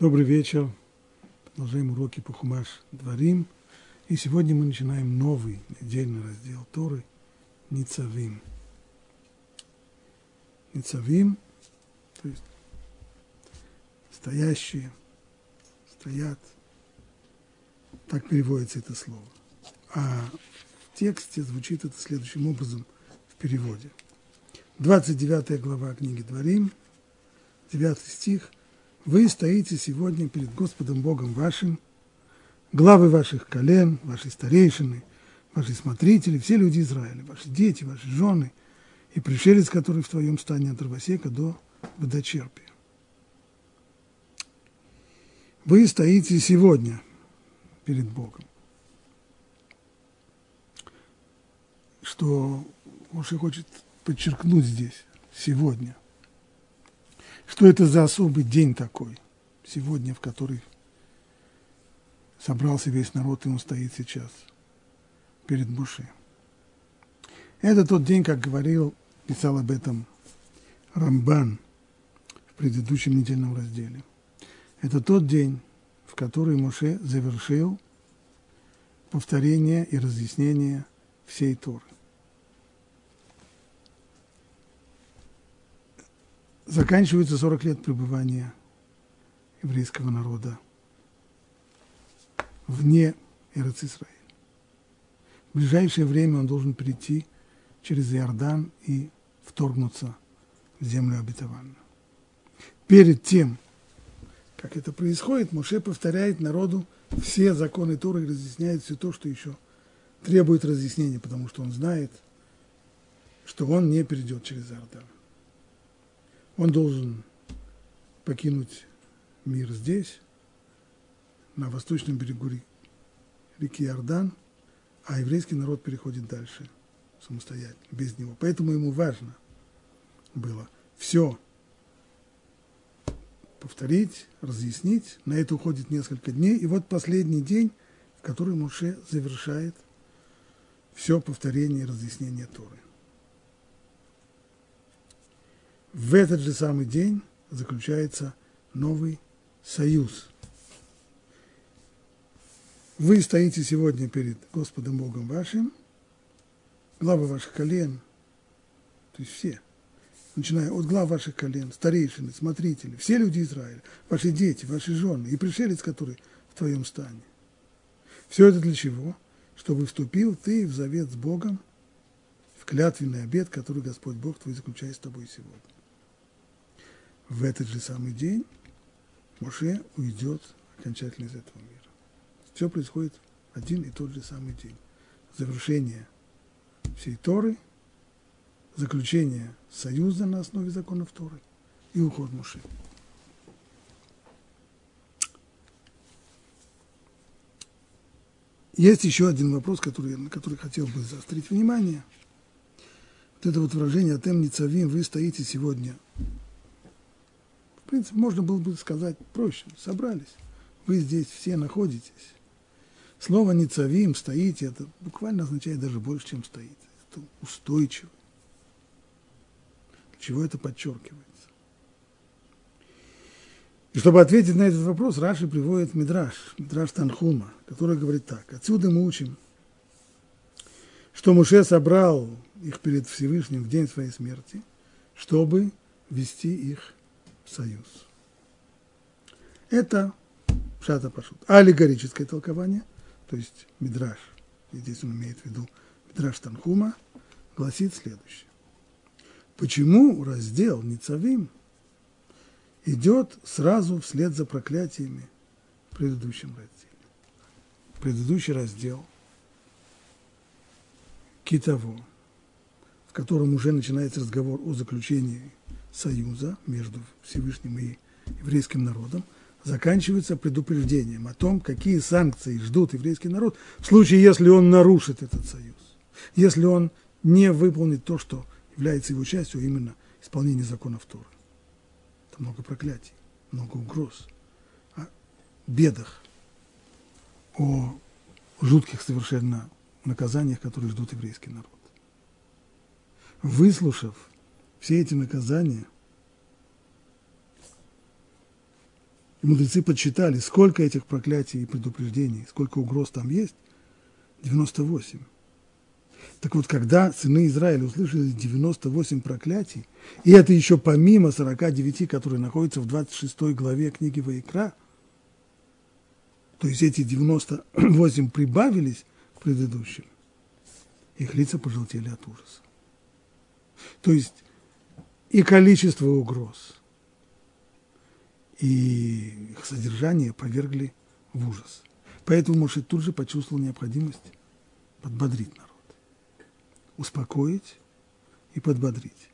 Добрый вечер. Продолжаем уроки по Хумаш Дворим. И сегодня мы начинаем новый недельный раздел Торы Ницавим. Ницавим, то есть стоящие, стоят. Так переводится это слово. А в тексте звучит это следующим образом в переводе. 29 глава книги Дворим, 9 стих – вы стоите сегодня перед Господом Богом вашим, главы ваших колен, ваши старейшины, ваши смотрители, все люди Израиля, ваши дети, ваши жены и пришелец, который в твоем стане от дровосека до водочерпия. Вы стоите сегодня перед Богом. Что Моше хочет подчеркнуть здесь, сегодня – что это за особый день такой, сегодня, в который собрался весь народ, и он стоит сейчас перед Буше. Это тот день, как говорил, писал об этом Рамбан в предыдущем недельном разделе. Это тот день, в который Моше завершил повторение и разъяснение всей Торы. Заканчивается 40 лет пребывания еврейского народа вне Эрцисраиля. В ближайшее время он должен прийти через Иордан и вторгнуться в землю обетованную. Перед тем, как это происходит, Моше повторяет народу все законы Торы и разъясняет все то, что еще требует разъяснения, потому что он знает, что он не перейдет через Иордан он должен покинуть мир здесь, на восточном берегу реки Иордан, а еврейский народ переходит дальше самостоятельно, без него. Поэтому ему важно было все повторить, разъяснить. На это уходит несколько дней. И вот последний день, в который Муше завершает все повторение и разъяснение Торы. В этот же самый день заключается новый союз. Вы стоите сегодня перед Господом Богом вашим, главы ваших колен, то есть все, начиная от глав ваших колен, старейшины, смотрители, все люди Израиля, ваши дети, ваши жены и пришелец, который в твоем стане. Все это для чего? Чтобы вступил ты в завет с Богом, в клятвенный обет, который Господь Бог твой заключает с тобой сегодня в этот же самый день Моше уйдет окончательно из этого мира. Все происходит в один и тот же самый день. Завершение всей Торы, заключение союза на основе законов Торы и уход Моше. Есть еще один вопрос, который, на который хотел бы заострить внимание. Вот это вот выражение «Атем Ницавим» вы стоите сегодня в принципе, можно было бы сказать проще. Собрались. Вы здесь все находитесь. Слово «ницавим» стоите, это буквально означает даже больше, чем стоите. Это устойчиво. Для чего это подчеркивается? И чтобы ответить на этот вопрос, Раши приводит Мидраш, Мидраш Танхума, который говорит так. Отсюда мы учим, что Муше собрал их перед Всевышним в день своей смерти, чтобы вести их союз. Это Пшата Пашут. Аллегорическое толкование, то есть Мидраш, здесь он имеет в виду Мидраш Танхума, гласит следующее. Почему раздел Ницавим идет сразу вслед за проклятиями в предыдущем разделе? Предыдущий раздел Китово, в котором уже начинается разговор о заключении союза между Всевышним и еврейским народом, заканчивается предупреждением о том, какие санкции ждут еврейский народ в случае, если он нарушит этот союз, если он не выполнит то, что является его частью, а именно исполнение законов Торы. Это много проклятий, много угроз, о бедах, о жутких совершенно наказаниях, которые ждут еврейский народ. Выслушав все эти наказания, мудрецы подсчитали, сколько этих проклятий и предупреждений, сколько угроз там есть, 98. Так вот, когда сыны Израиля услышали 98 проклятий, и это еще помимо 49, которые находятся в 26 главе книги Ваикра, то есть эти 98 прибавились к предыдущим, их лица пожелтели от ужаса. То есть и количество угроз, и их содержание повергли в ужас. Поэтому Моше тут же почувствовал необходимость подбодрить народ успокоить и подбодрить.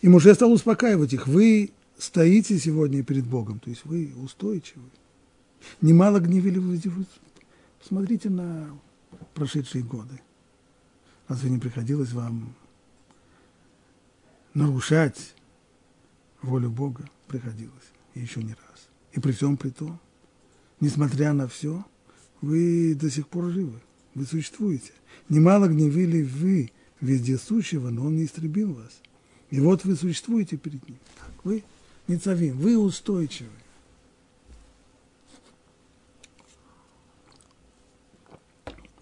И Муше стал успокаивать их. Вы стоите сегодня перед Богом, то есть вы устойчивы. Немало гневили вы. Смотрите на прошедшие годы. Разве не приходилось вам нарушать волю Бога? Приходилось. Еще не раз. И при всем при том, несмотря на все, вы до сих пор живы вы существуете. Немало гневили вы вездесущего, но он не истребил вас. И вот вы существуете перед ним. Так, вы не цавим, вы устойчивы.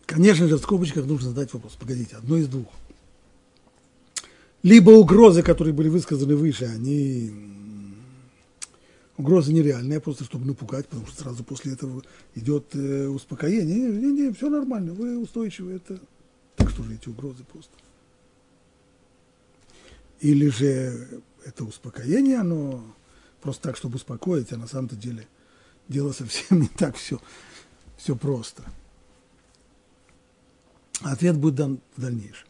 Конечно же, в скобочках нужно задать вопрос. Погодите, одно из двух. Либо угрозы, которые были высказаны выше, они угроза нереальная, просто чтобы напугать, потому что сразу после этого идет э, успокоение. Не, не, не, все нормально, вы устойчивы, это так что же эти угрозы просто. Или же это успокоение, оно просто так, чтобы успокоить, а на самом-то деле дело совсем не так все, все просто. Ответ будет дан в дальнейшем.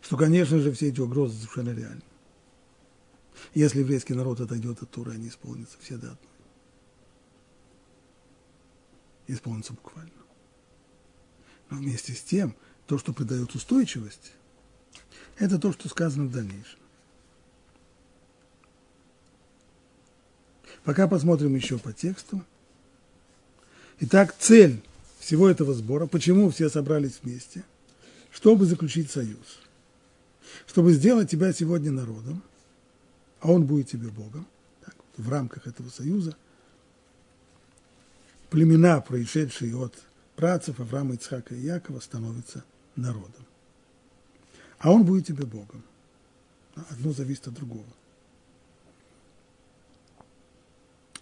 Что, конечно же, все эти угрозы совершенно реальны. Если еврейский народ отойдет от Туры, они исполнятся все до одной. Исполнятся буквально. Но вместе с тем, то, что придает устойчивость, это то, что сказано в дальнейшем. Пока посмотрим еще по тексту. Итак, цель всего этого сбора, почему все собрались вместе, чтобы заключить союз, чтобы сделать тебя сегодня народом, а он будет тебе Богом. Так, в рамках этого союза племена, происшедшие от працев Авраама, Ицхака и Якова, становятся народом. А он будет тебе Богом. Одно зависит от другого.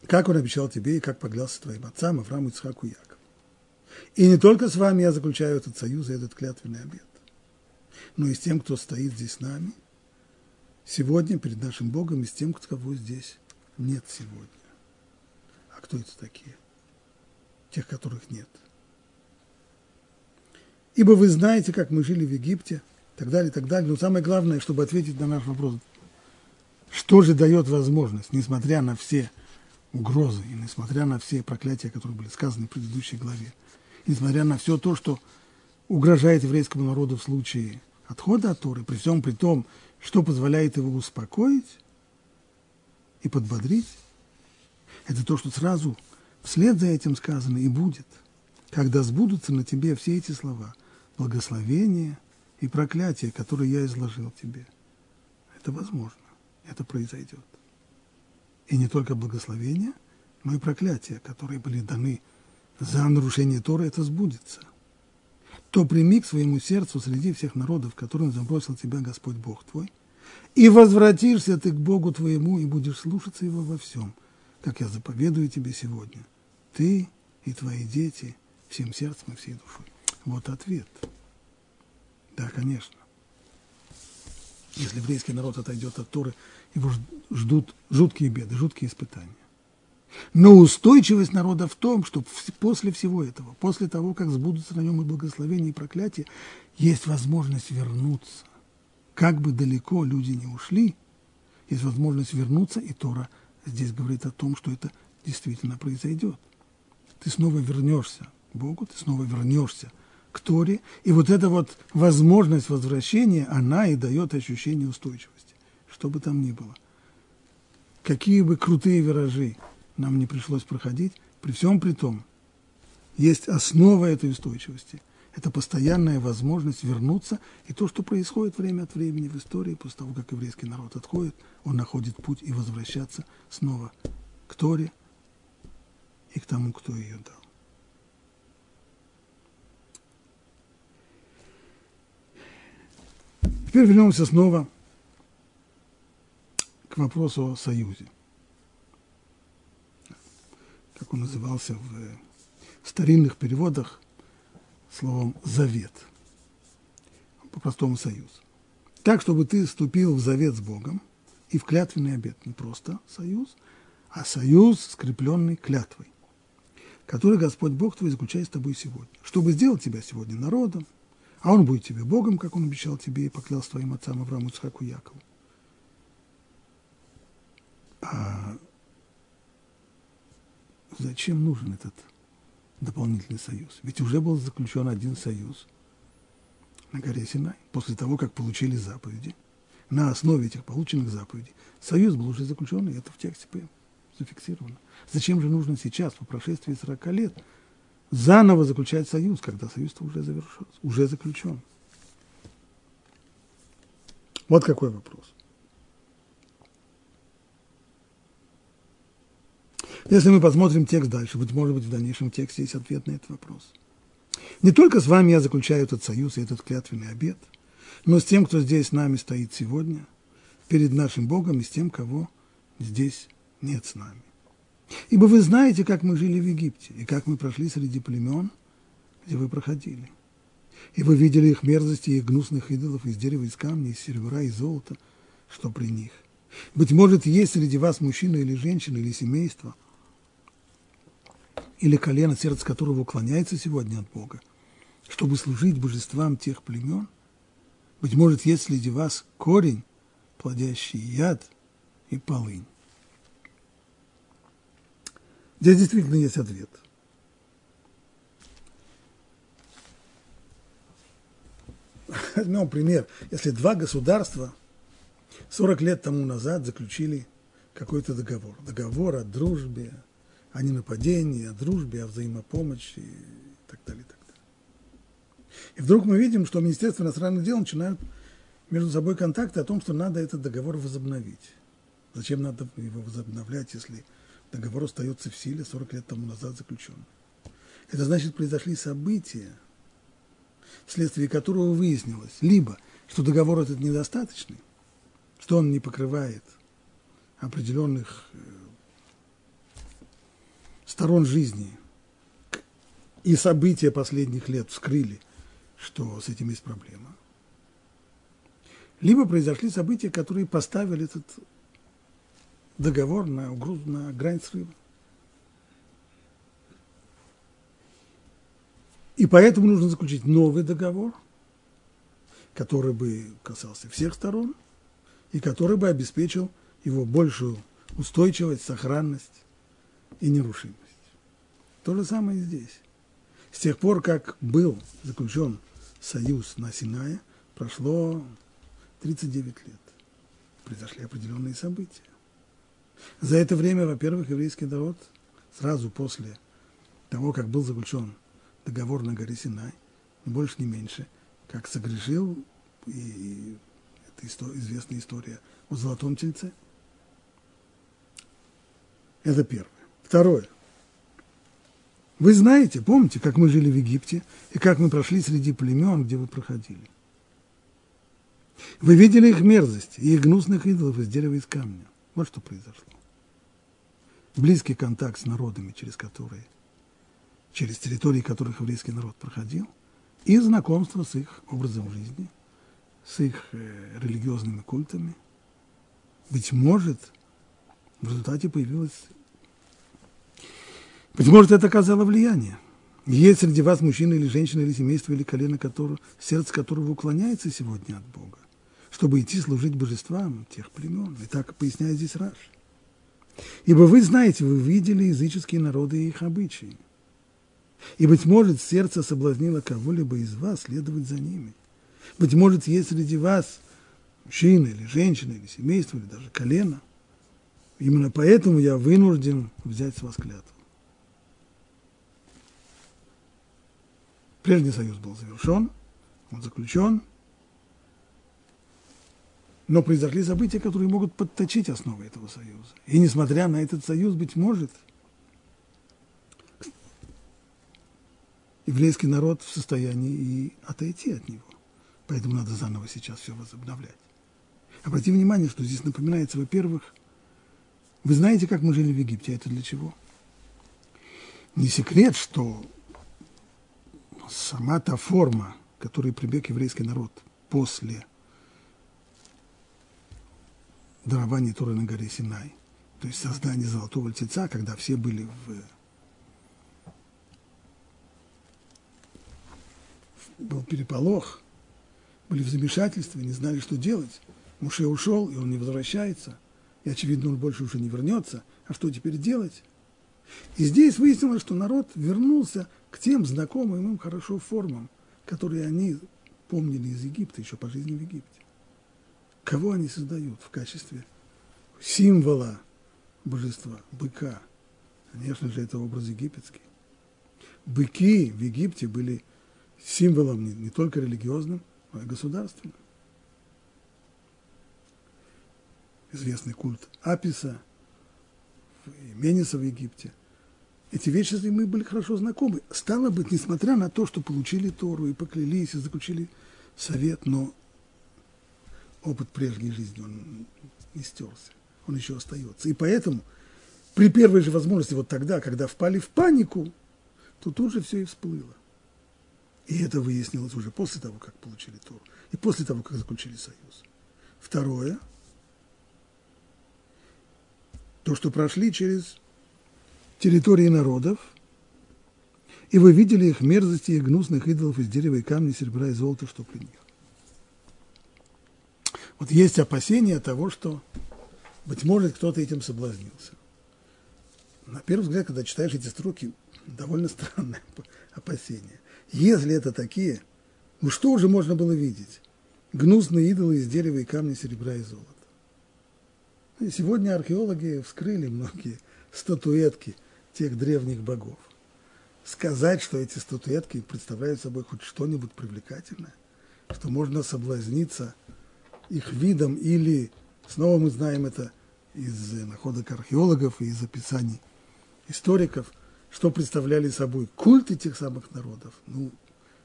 Как он обещал тебе и как поглялся твоим отцам Аврааму, Ицхаку и Якову. И не только с вами я заключаю этот союз и этот клятвенный обет, но и с тем, кто стоит здесь с нами – сегодня перед нашим Богом и с тем, кого здесь нет сегодня. А кто это такие? Тех, которых нет. Ибо вы знаете, как мы жили в Египте, так далее, так далее. Но самое главное, чтобы ответить на наш вопрос, что же дает возможность, несмотря на все угрозы и несмотря на все проклятия, которые были сказаны в предыдущей главе, несмотря на все то, что угрожает еврейскому народу в случае отхода от Торы, при всем при том, что позволяет его успокоить и подбодрить, это то, что сразу вслед за этим сказано и будет, когда сбудутся на тебе все эти слова, благословения и проклятия, которые я изложил тебе. Это возможно, это произойдет. И не только благословения, но и проклятия, которые были даны за нарушение Торы, это сбудется – то прими к своему сердцу среди всех народов, которым забросил тебя Господь Бог твой, и возвратишься ты к Богу твоему, и будешь слушаться Его во всем, как я заповедую тебе сегодня, ты и твои дети всем сердцем и всей душой. Вот ответ. Да, конечно. Если еврейский народ отойдет от Торы, его ждут жуткие беды, жуткие испытания. Но устойчивость народа в том, что после всего этого, после того, как сбудутся на нем и благословения, и проклятия, есть возможность вернуться. Как бы далеко люди не ушли, есть возможность вернуться, и Тора здесь говорит о том, что это действительно произойдет. Ты снова вернешься к Богу, ты снова вернешься к Торе, и вот эта вот возможность возвращения, она и дает ощущение устойчивости, что бы там ни было. Какие бы крутые виражи нам не пришлось проходить, при всем при том, есть основа этой устойчивости. Это постоянная возможность вернуться, и то, что происходит время от времени в истории, после того, как еврейский народ отходит, он находит путь и возвращаться снова к Торе, и к тому, кто ее дал. Теперь вернемся снова к вопросу о союзе. Как он назывался в старинных переводах словом «завет», по-простому «союз». Так, чтобы ты вступил в завет с Богом и в клятвенный обет, не просто союз, а союз, скрепленный клятвой, который Господь Бог твой заключает с тобой сегодня, чтобы сделать тебя сегодня народом, а он будет тебе Богом, как он обещал тебе и поклялся твоим отцам Аврааму, Ицхаку и Якову. А зачем нужен этот дополнительный союз? Ведь уже был заключен один союз на горе Синай, после того, как получили заповеди. На основе этих полученных заповедей союз был уже заключен, и это в тексте зафиксировано. Зачем же нужно сейчас, по прошествии 40 лет, заново заключать союз, когда союз уже завершен, уже заключен. Вот какой вопрос. Если мы посмотрим текст дальше, быть может быть, в дальнейшем тексте есть ответ на этот вопрос. Не только с вами я заключаю этот союз и этот клятвенный обет, но с тем, кто здесь с нами стоит сегодня, перед нашим Богом и с тем, кого здесь нет с нами. Ибо вы знаете, как мы жили в Египте, и как мы прошли среди племен, где вы проходили. И вы видели их мерзости их гнусных идолов из дерева, из камня, из серебра и золота, что при них. Быть может, есть среди вас мужчина или женщина, или семейство, или колено, сердце которого уклоняется сегодня от Бога, чтобы служить божествам тех племен. Быть может, есть среди вас корень, плодящий яд и полынь. Здесь действительно есть ответ. Возьмем пример. Если два государства 40 лет тому назад заключили какой-то договор. Договор о дружбе, о ненападении, о дружбе, о взаимопомощи и так далее. И, так далее. и вдруг мы видим, что Министерство иностранных дел начинают между собой контакты о том, что надо этот договор возобновить. Зачем надо его возобновлять, если договор остается в силе 40 лет тому назад заключен. Это значит, произошли события, вследствие которого выяснилось либо, что договор этот недостаточный, что он не покрывает определенных э, сторон жизни, и события последних лет вскрыли, что с этим есть проблема. Либо произошли события, которые поставили этот договор на, угрозу, на грань срыва. И поэтому нужно заключить новый договор, который бы касался всех сторон и который бы обеспечил его большую устойчивость, сохранность и нерушимость. То же самое и здесь. С тех пор, как был заключен союз на Синае, прошло 39 лет. Произошли определенные события. За это время, во-первых, еврейский народ сразу после того, как был заключен договор на горе Синай, ни больше, ни меньше, как согрешил, и это известная история о золотом тельце. Это первое. Второе. Вы знаете, помните, как мы жили в Египте и как мы прошли среди племен, где вы проходили. Вы видели их мерзость и их гнусных идолов из дерева и из камня. Вот что произошло. Близкий контакт с народами, через которые, через территории которых еврейский народ проходил, и знакомство с их образом жизни, с их э, религиозными культами. Быть может, в результате появилась... Быть может, это оказало влияние. Есть среди вас мужчина или женщина, или семейство, или колено, которого, сердце которого уклоняется сегодня от Бога чтобы идти служить божествам тех племен. И так поясняет здесь Раш. Ибо вы знаете, вы видели языческие народы и их обычаи. И, быть может, сердце соблазнило кого-либо из вас следовать за ними. Быть может, есть среди вас мужчина или женщина, или семейство, или даже колено. Именно поэтому я вынужден взять с вас клятву. Прежний союз был завершен, он заключен – но произошли события, которые могут подточить основы этого союза. И несмотря на этот союз, быть может, еврейский народ в состоянии и отойти от него. Поэтому надо заново сейчас все возобновлять. Обратите внимание, что здесь напоминается, во-первых, вы знаете, как мы жили в Египте, а это для чего? Не секрет, что сама та форма, которой прибег еврейский народ после дарования Торы на горе Синай, то есть создание золотого тельца, когда все были в был переполох, были в замешательстве, не знали, что делать. Муше ушел, и он не возвращается. И, очевидно, он больше уже не вернется. А что теперь делать? И здесь выяснилось, что народ вернулся к тем знакомым им хорошо формам, которые они помнили из Египта, еще по жизни в Египте. Кого они создают в качестве символа божества, быка? Конечно же, это образ египетский. Быки в Египте были символом не, не только религиозным, но и государственным. Известный культ Аписа, Мениса в Египте. Эти вещи мы были хорошо знакомы. Стало быть, несмотря на то, что получили Тору и поклялись, и заключили совет, но опыт прежней жизни, он не стерся, он еще остается. И поэтому при первой же возможности, вот тогда, когда впали в панику, то тут же все и всплыло. И это выяснилось уже после того, как получили Тору, и после того, как заключили союз. Второе, то, что прошли через территории народов, и вы видели их мерзости и гнусных идолов из дерева и камня, серебра и золота, что при них. Вот есть опасение того, что, быть может, кто-то этим соблазнился. На первый взгляд, когда читаешь эти строки, довольно странное опасение. Если это такие, ну что уже можно было видеть? Гнусные идолы из дерева и камня, серебра и золота. И сегодня археологи вскрыли многие статуэтки тех древних богов. Сказать, что эти статуэтки представляют собой хоть что-нибудь привлекательное, что можно соблазниться их видом или, снова мы знаем это из находок археологов и из описаний историков, что представляли собой культ этих самых народов. Ну,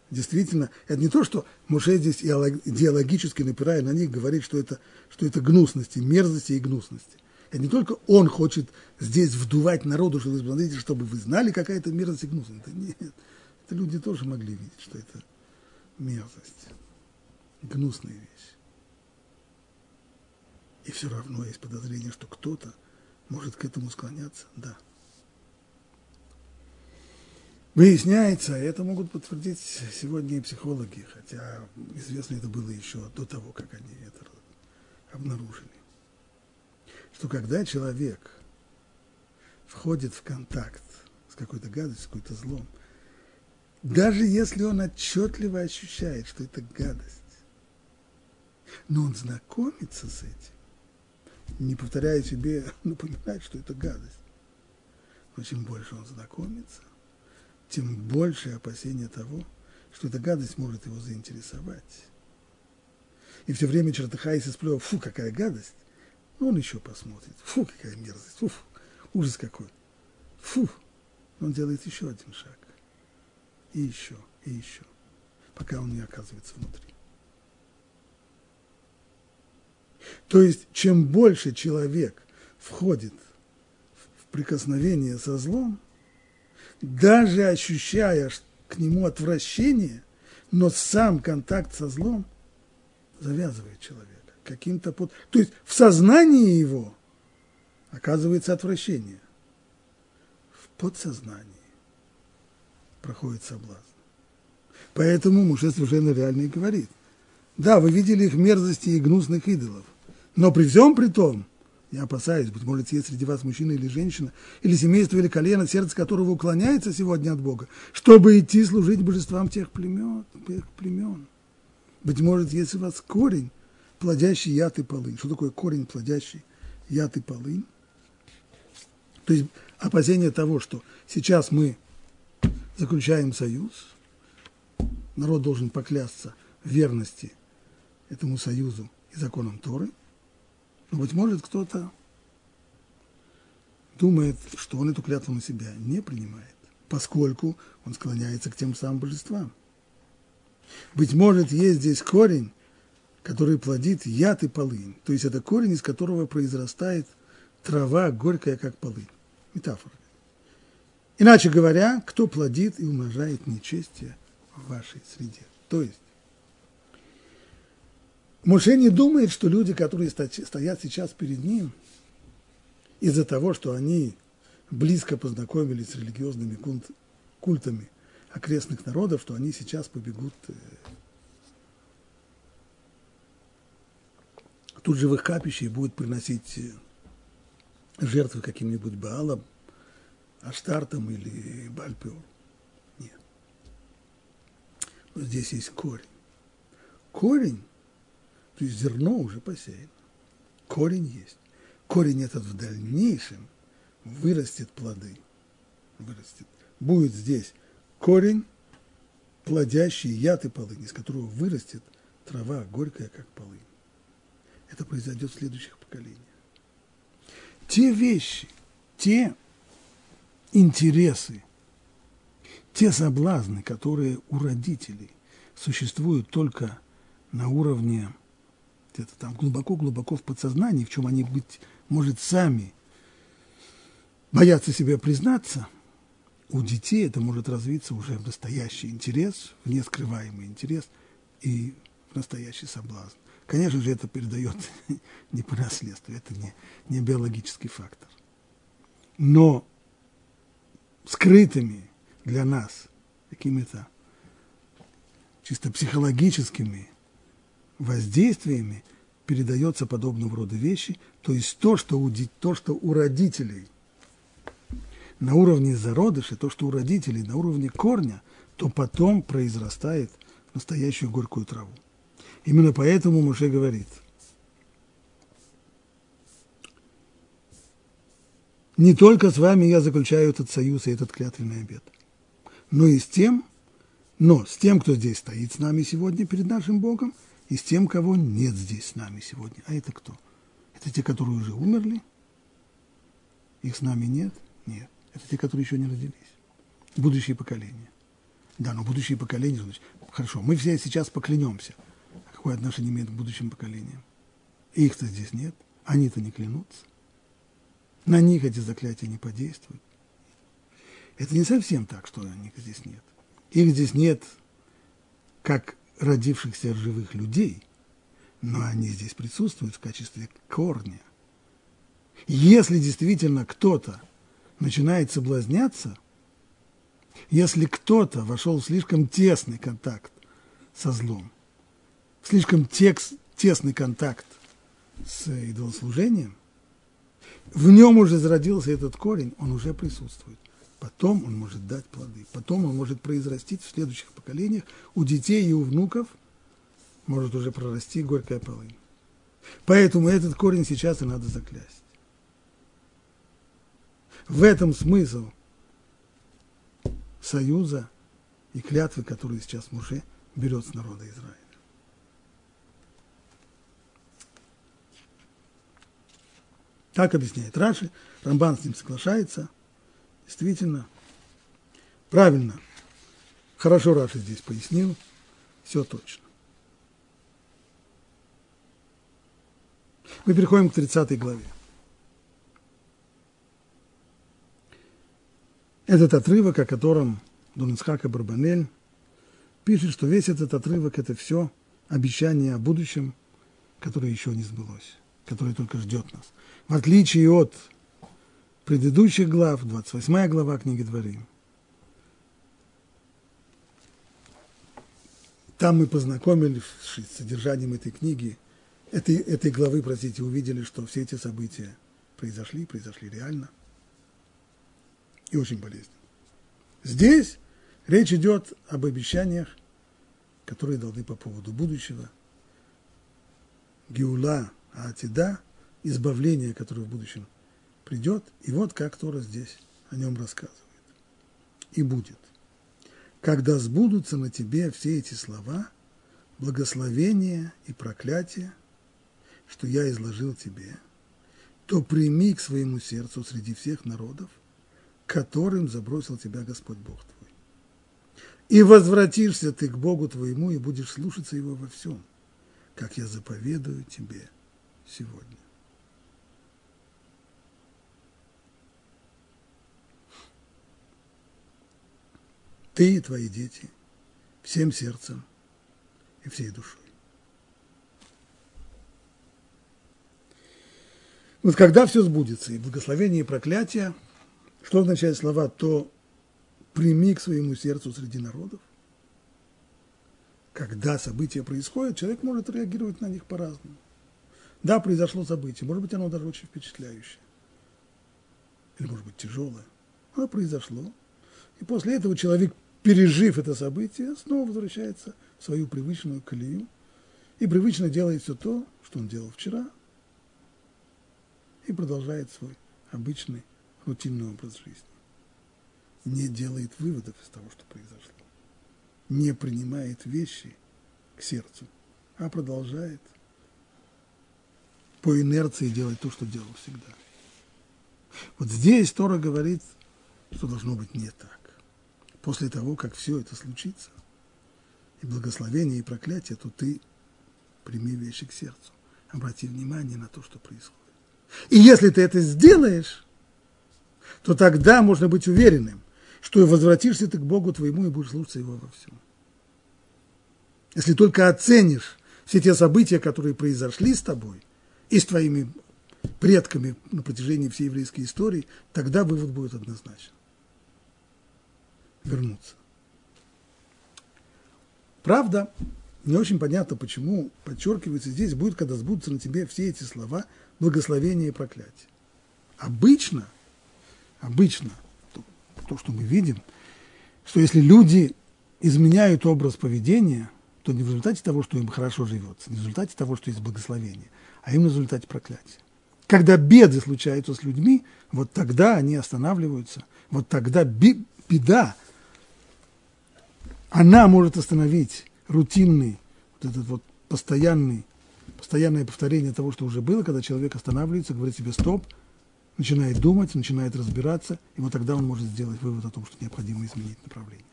действительно, это не то, что Муше здесь идеологически напирая на них, говорит, что это, что это гнусности, мерзости и гнусности. Это не только он хочет здесь вдувать народу, вы смотрите, чтобы вы знали, какая это мерзость и гнусность. Это нет. Это люди тоже могли видеть, что это мерзость, гнусная вещь. И все равно есть подозрение, что кто-то может к этому склоняться. Да. Выясняется, это могут подтвердить сегодня и психологи, хотя известно это было еще до того, как они это обнаружили, что когда человек входит в контакт с какой-то гадостью, с какой-то злом, даже если он отчетливо ощущает, что это гадость, но он знакомится с этим, не повторяя себе, напоминать, что это гадость. Но чем больше он знакомится, тем больше опасения того, что эта гадость может его заинтересовать. И все время чертыхаясь и сплевая, фу, какая гадость, он еще посмотрит, фу, какая мерзость, фу, ужас какой, фу, он делает еще один шаг, и еще, и еще, пока он не оказывается внутри. То есть, чем больше человек входит в прикосновение со злом, даже ощущая к нему отвращение, но сам контакт со злом завязывает человека каким-то под... То есть в сознании его оказывается отвращение. В подсознании проходит соблазн. Поэтому Муше совершенно реально и говорит. Да, вы видели их мерзости и гнусных идолов, но при всем при том – я опасаюсь, быть может, есть среди вас мужчина или женщина, или семейство, или колено, сердце которого уклоняется сегодня от Бога, чтобы идти служить божествам тех племен. Тех племен. Быть может, есть у вас корень, плодящий яд и полынь. Что такое корень, плодящий яд и полынь? То есть опасение того, что сейчас мы заключаем союз, народ должен поклясться в верности этому союзу и законам Торы – но, быть может, кто-то думает, что он эту клятву на себя не принимает. поскольку он склоняется к тем самым божествам. Быть может, есть здесь корень, который плодит яд и полынь. То есть это корень, из которого произрастает трава, горькая, как полынь. Метафора. Иначе говоря, кто плодит и умножает нечестие в вашей среде. То есть, Моше не думает, что люди, которые стоят сейчас перед ним, из-за того, что они близко познакомились с религиозными культами окрестных народов, что они сейчас побегут тут их капище и будут приносить э, жертвы каким-нибудь Баалам, Аштартом или Бальпиор. Нет. Но здесь есть корень. Корень, то есть зерно уже посеяно. Корень есть. Корень этот в дальнейшем вырастет плоды. Вырастет. Будет здесь корень, плодящий яд и полынь, из которого вырастет трава горькая, как полынь. Это произойдет в следующих поколениях. Те вещи, те интересы, те соблазны, которые у родителей существуют только на уровне где-то там глубоко-глубоко в подсознании, в чем они быть, может, сами боятся себе признаться – у детей это может развиться уже в настоящий интерес, в нескрываемый интерес и в настоящий соблазн. Конечно же, это передается не по наследству, это не, не биологический фактор. Но скрытыми для нас какими-то чисто психологическими воздействиями передается подобного рода вещи, то есть то, что у, то, что у родителей на уровне зародыша, то, что у родителей на уровне корня, то потом произрастает настоящую горькую траву. Именно поэтому Муше говорит, не только с вами я заключаю этот союз и этот клятвенный обет, но и с тем, но с тем, кто здесь стоит с нами сегодня перед нашим Богом, и с тем, кого нет здесь с нами сегодня. А это кто? Это те, которые уже умерли? Их с нами нет? Нет. Это те, которые еще не родились. Будущие поколения. Да, но будущие поколения, значит, хорошо, мы все сейчас поклянемся. Какое отношение имеет к будущим поколениям? Их-то здесь нет, они-то не клянутся. На них эти заклятия не подействуют. Это не совсем так, что них здесь нет. Их здесь нет как родившихся живых людей, но они здесь присутствуют в качестве корня. Если действительно кто-то начинает соблазняться, если кто-то вошел в слишком тесный контакт со злом, слишком текст, тесный контакт с идолослужением, в нем уже зародился этот корень, он уже присутствует. Потом он может дать плоды, потом он может произрастить в следующих поколениях, у детей и у внуков может уже прорасти горькая полынь. Поэтому этот корень сейчас и надо заклясть. В этом смысл союза и клятвы, которые сейчас Муше берет с народа Израиля. Так объясняет Раши, Рамбан с ним соглашается. Действительно, правильно, хорошо Раши здесь пояснил, все точно. Мы переходим к 30 главе. Этот отрывок, о котором Дунисхак и Барбанель пишет, что весь этот отрывок – это все обещание о будущем, которое еще не сбылось, которое только ждет нас. В отличие от предыдущих глав, 28 глава книги Дворим, там мы познакомились с содержанием этой книги, этой, этой главы, простите, увидели, что все эти события произошли, произошли реально – и очень болезненно. Здесь речь идет об обещаниях, которые даны по поводу будущего. Геула Атида, избавление, которое в будущем придет. И вот как Тора здесь о нем рассказывает. И будет. Когда сбудутся на тебе все эти слова, благословения и проклятия, что я изложил тебе, то прими к своему сердцу среди всех народов – которым забросил тебя Господь Бог твой. И возвратишься ты к Богу твоему и будешь слушаться Его во всем, как я заповедую тебе сегодня. Ты и твои дети всем сердцем и всей душой. Вот когда все сбудется, и благословение, и проклятие, что означают слова «то прими к своему сердцу среди народов»? Когда события происходят, человек может реагировать на них по-разному. Да, произошло событие, может быть, оно даже очень впечатляющее. Или, может быть, тяжелое. Оно произошло. И после этого человек, пережив это событие, снова возвращается в свою привычную колею и привычно делает все то, что он делал вчера, и продолжает свой обычный рутинный образ жизни. Не делает выводов из того, что произошло. Не принимает вещи к сердцу, а продолжает по инерции делать то, что делал всегда. Вот здесь Тора говорит, что должно быть не так. После того, как все это случится, и благословение, и проклятие, то ты прими вещи к сердцу. Обрати внимание на то, что происходит. И если ты это сделаешь, то тогда можно быть уверенным, что возвратишься ты к Богу твоему и будешь слушаться Его во всем. Если только оценишь все те события, которые произошли с тобой и с твоими предками на протяжении всей еврейской истории, тогда вывод будет однозначен. Вернуться. Правда, не очень понятно, почему подчеркивается здесь, будет, когда сбудутся на тебе все эти слова благословения и проклятия. Обычно, обычно, то, то, что мы видим, что если люди изменяют образ поведения, то не в результате того, что им хорошо живется, не в результате того, что есть благословение, а именно в результате проклятия. Когда беды случаются с людьми, вот тогда они останавливаются, вот тогда беда, она может остановить рутинный, вот этот вот постоянный, постоянное повторение того, что уже было, когда человек останавливается, говорит себе стоп, начинает думать, начинает разбираться, и вот тогда он может сделать вывод о том, что необходимо изменить направление.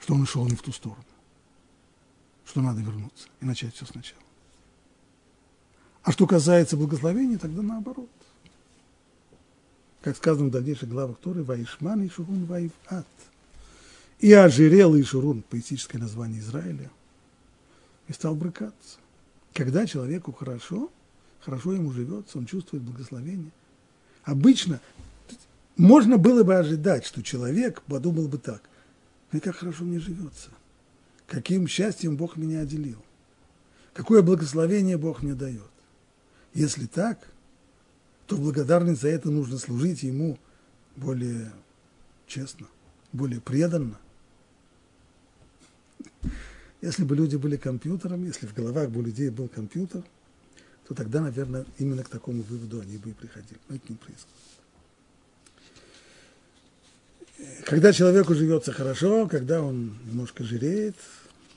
Что он ушел не в ту сторону. Что надо вернуться и начать все сначала. А что касается благословения, тогда наоборот. Как сказано в дальнейших главах Торы, «Ваишман и Шурун Ваиват». И ожирел Ишурун, поэтическое название Израиля, и стал брыкаться. Когда человеку хорошо, хорошо ему живется, он чувствует благословение. Обычно можно было бы ожидать, что человек подумал бы так, ну как хорошо мне живется, каким счастьем Бог меня отделил, какое благословение Бог мне дает. Если так, то благодарность за это нужно служить Ему более честно, более преданно, если бы люди были компьютерами, если в головах бы у людей был компьютер, то тогда, наверное, именно к такому выводу они бы и приходили. Но это не происходит. Когда человеку живется хорошо, когда он немножко жиреет,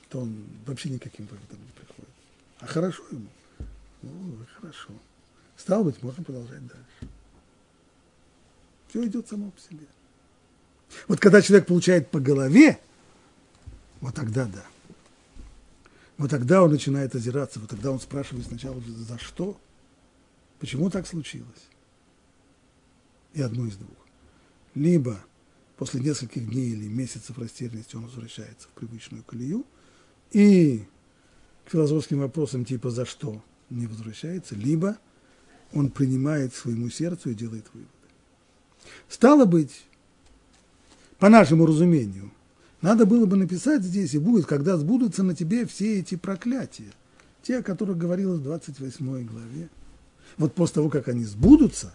то он вообще никаким выводом не приходит. А хорошо ему? Ну, хорошо. Стало быть, можно продолжать дальше. Все идет само по себе. Вот когда человек получает по голове, вот тогда да. Вот тогда он начинает озираться, вот тогда он спрашивает сначала, за что, почему так случилось. И одно из двух. Либо после нескольких дней или месяцев растерянности он возвращается в привычную колею, и к философским вопросам типа «за что?» Не возвращается, либо он принимает своему сердцу и делает выводы. Стало быть, по нашему разумению – надо было бы написать здесь, и будет, когда сбудутся на тебе все эти проклятия, те, о которых говорилось в 28 главе. Вот после того, как они сбудутся,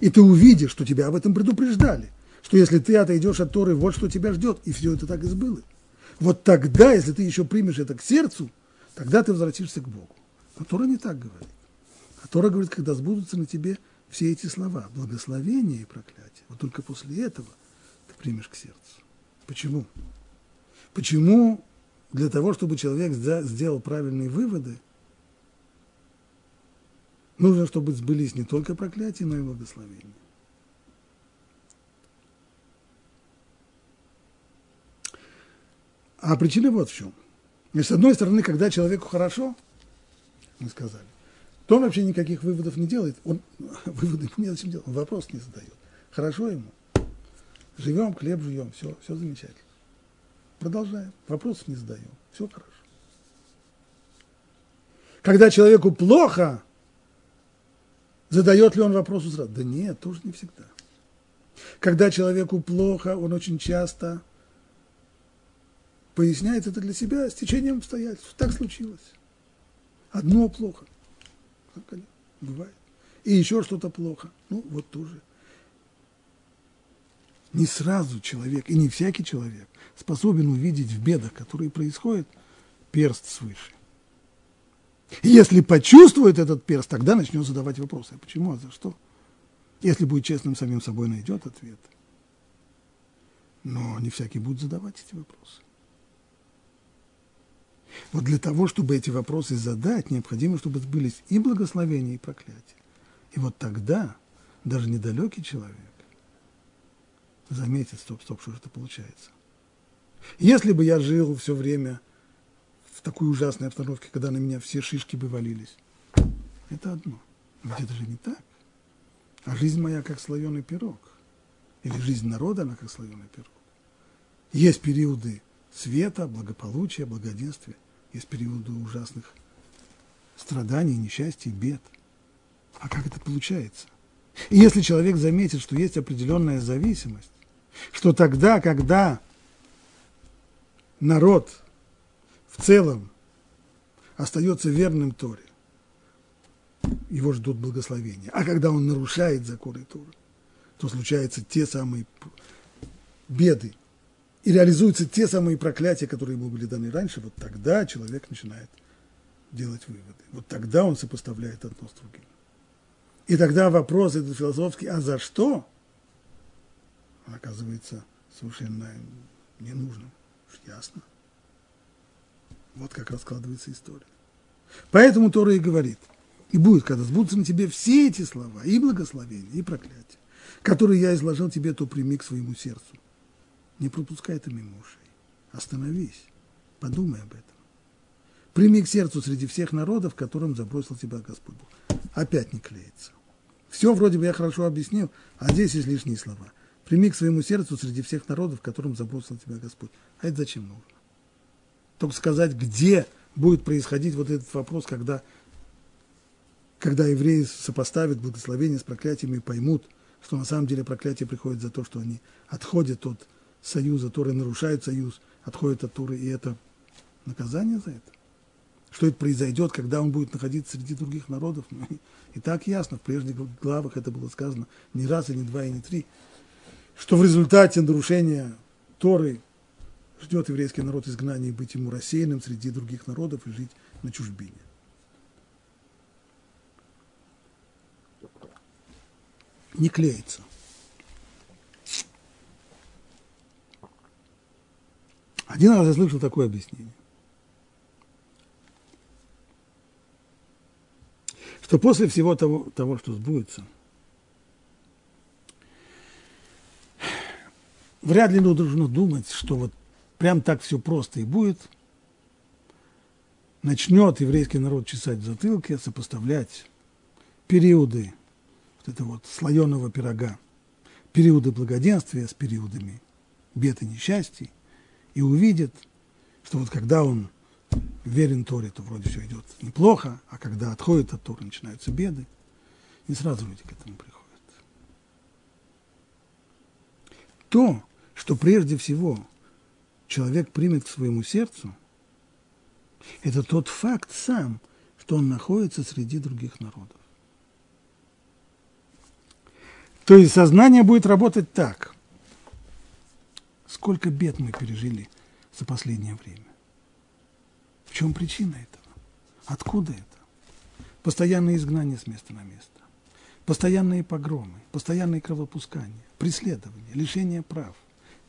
и ты увидишь, что тебя об этом предупреждали, что если ты отойдешь от Торы, вот что тебя ждет, и все это так и сбылось. Вот тогда, если ты еще примешь это к сердцу, тогда ты возвратишься к Богу. Но Тора не так говорит. А Тора говорит, когда сбудутся на тебе все эти слова, благословение и проклятие, вот только после этого ты примешь к сердцу. Почему? Почему для того, чтобы человек сделал правильные выводы, нужно, чтобы сбылись не только проклятия, но и благословения? А причина вот в чем. И с одной стороны, когда человеку хорошо, мы сказали, то он вообще никаких выводов не делает. Он выводы не зачем делать, он вопрос не задает. Хорошо ему. Живем, хлеб жуем, все, все замечательно. Продолжаем. Вопросов не задаем. Все хорошо. Когда человеку плохо, задает ли он вопрос сразу? Да нет, тоже не всегда. Когда человеку плохо, он очень часто поясняет это для себя с течением обстоятельств. Так случилось. Одно плохо. Бывает. И еще что-то плохо. Ну, вот тоже. Не сразу человек, и не всякий человек, способен увидеть в бедах, которые происходят, перст свыше. Если почувствует этот перст, тогда начнет задавать вопросы. А почему, а за что? Если будет честным самим собой, найдет ответ. Но не всякий будет задавать эти вопросы. Вот для того, чтобы эти вопросы задать, необходимо, чтобы сбылись и благословения, и проклятия. И вот тогда даже недалекий человек заметит, стоп, стоп, что же это получается. Если бы я жил все время в такой ужасной обстановке, когда на меня все шишки бы валились, это одно. Ведь это же не так. А жизнь моя как слоеный пирог. Или жизнь народа, она как слоеный пирог. Есть периоды света, благополучия, благоденствия. Есть периоды ужасных страданий, несчастий, бед. А как это получается? И если человек заметит, что есть определенная зависимость, что тогда, когда народ в целом остается верным Торе, его ждут благословения. А когда он нарушает законы Торы, то случаются те самые беды, и реализуются те самые проклятия, которые ему были даны раньше, вот тогда человек начинает делать выводы. Вот тогда он сопоставляет одно с другим. И тогда вопрос этот философский, а за что? Оказывается совершенно ненужным. Ясно. Вот как раскладывается история. Поэтому Тора и говорит, и будет, когда сбудутся на тебе все эти слова, и благословения, и проклятия, которые я изложил тебе, то прими к своему сердцу. Не пропускай это мимо ушей. Остановись, подумай об этом. Прими к сердцу среди всех народов, которым забросил тебя Господь Бог. Опять не клеится. Все вроде бы я хорошо объяснил, а здесь есть лишние слова. Прими к своему сердцу среди всех народов, которым забросил тебя Господь. А это зачем нужно? Только сказать, где будет происходить вот этот вопрос, когда, когда евреи сопоставят благословение с проклятиями и поймут, что на самом деле проклятие приходит за то, что они отходят от союза Торы, нарушают союз, отходят от Торы, и это наказание за это. Что это произойдет, когда он будет находиться среди других народов? Ну, и так ясно, в прежних главах это было сказано не раз, и не два, и не три, что в результате нарушения Торы ждет еврейский народ изгнания и быть ему рассеянным среди других народов и жить на чужбине. Не клеится. Один раз я слышал такое объяснение. Что после всего того, того что сбудется, вряд ли нужно думать, что вот прям так все просто и будет. Начнет еврейский народ чесать в затылке, сопоставлять периоды вот этого вот слоеного пирога, периоды благоденствия с периодами бед и несчастий – и увидит, что вот когда он верен Торе, то вроде все идет неплохо, а когда отходит от Торы, начинаются беды. Не сразу люди к этому приходят. То, что прежде всего человек примет к своему сердцу, это тот факт сам, что он находится среди других народов. То есть сознание будет работать так. Сколько бед мы пережили за последнее время? В чем причина этого? Откуда это? Постоянное изгнание с места на место, постоянные погромы, постоянные кровопускания, преследование, лишение прав,